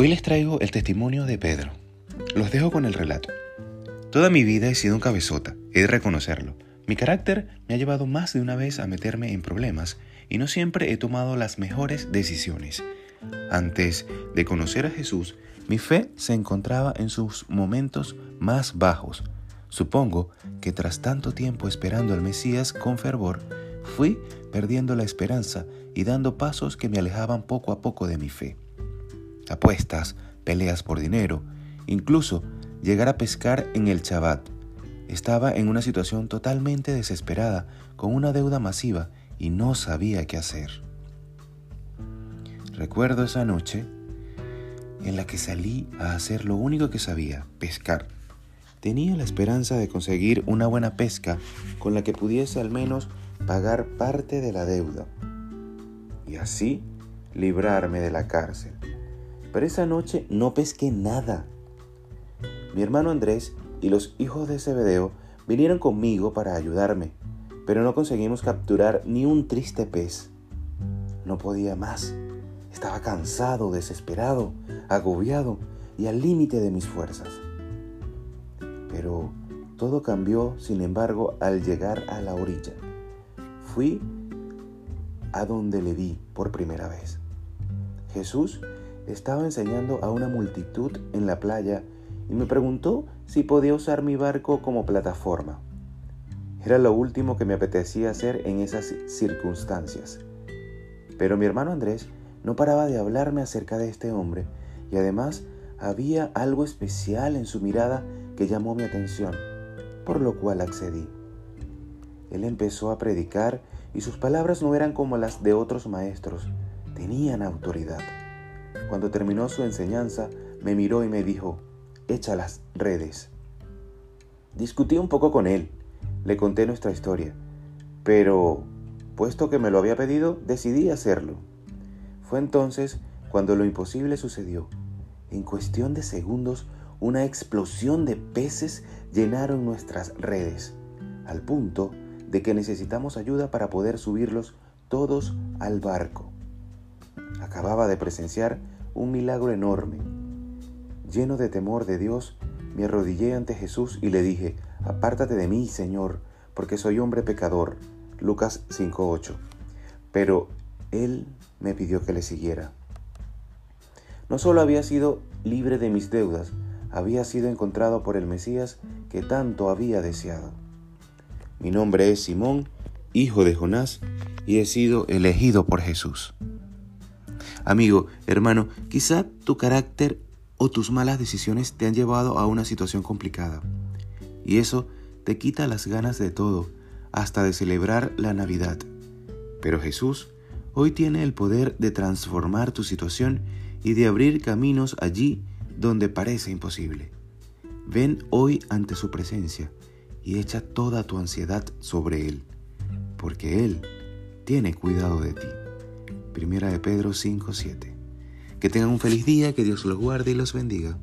Hoy les traigo el testimonio de Pedro. Los dejo con el relato. Toda mi vida he sido un cabezota, he de reconocerlo. Mi carácter me ha llevado más de una vez a meterme en problemas y no siempre he tomado las mejores decisiones. Antes de conocer a Jesús, mi fe se encontraba en sus momentos más bajos. Supongo que tras tanto tiempo esperando al Mesías con fervor, fui perdiendo la esperanza y dando pasos que me alejaban poco a poco de mi fe apuestas, peleas por dinero, incluso llegar a pescar en el Chabat. Estaba en una situación totalmente desesperada, con una deuda masiva y no sabía qué hacer. Recuerdo esa noche en la que salí a hacer lo único que sabía, pescar. Tenía la esperanza de conseguir una buena pesca con la que pudiese al menos pagar parte de la deuda y así librarme de la cárcel. Pero esa noche no pesqué nada. Mi hermano Andrés y los hijos de Zebedeo vinieron conmigo para ayudarme, pero no conseguimos capturar ni un triste pez. No podía más. Estaba cansado, desesperado, agobiado y al límite de mis fuerzas. Pero todo cambió, sin embargo, al llegar a la orilla. Fui a donde le vi por primera vez. Jesús estaba enseñando a una multitud en la playa y me preguntó si podía usar mi barco como plataforma. Era lo último que me apetecía hacer en esas circunstancias. Pero mi hermano Andrés no paraba de hablarme acerca de este hombre y además había algo especial en su mirada que llamó mi atención, por lo cual accedí. Él empezó a predicar y sus palabras no eran como las de otros maestros, tenían autoridad. Cuando terminó su enseñanza, me miró y me dijo, echa las redes. Discutí un poco con él, le conté nuestra historia, pero, puesto que me lo había pedido, decidí hacerlo. Fue entonces cuando lo imposible sucedió. En cuestión de segundos, una explosión de peces llenaron nuestras redes, al punto de que necesitamos ayuda para poder subirlos todos al barco. Acababa de presenciar un milagro enorme. Lleno de temor de Dios, me arrodillé ante Jesús y le dije, apártate de mí, Señor, porque soy hombre pecador. Lucas 5.8. Pero Él me pidió que le siguiera. No solo había sido libre de mis deudas, había sido encontrado por el Mesías que tanto había deseado. Mi nombre es Simón, hijo de Jonás, y he sido elegido por Jesús. Amigo, hermano, quizá tu carácter o tus malas decisiones te han llevado a una situación complicada. Y eso te quita las ganas de todo, hasta de celebrar la Navidad. Pero Jesús hoy tiene el poder de transformar tu situación y de abrir caminos allí donde parece imposible. Ven hoy ante su presencia y echa toda tu ansiedad sobre Él, porque Él tiene cuidado de ti. Primera de Pedro 5:7. Que tengan un feliz día, que Dios los guarde y los bendiga.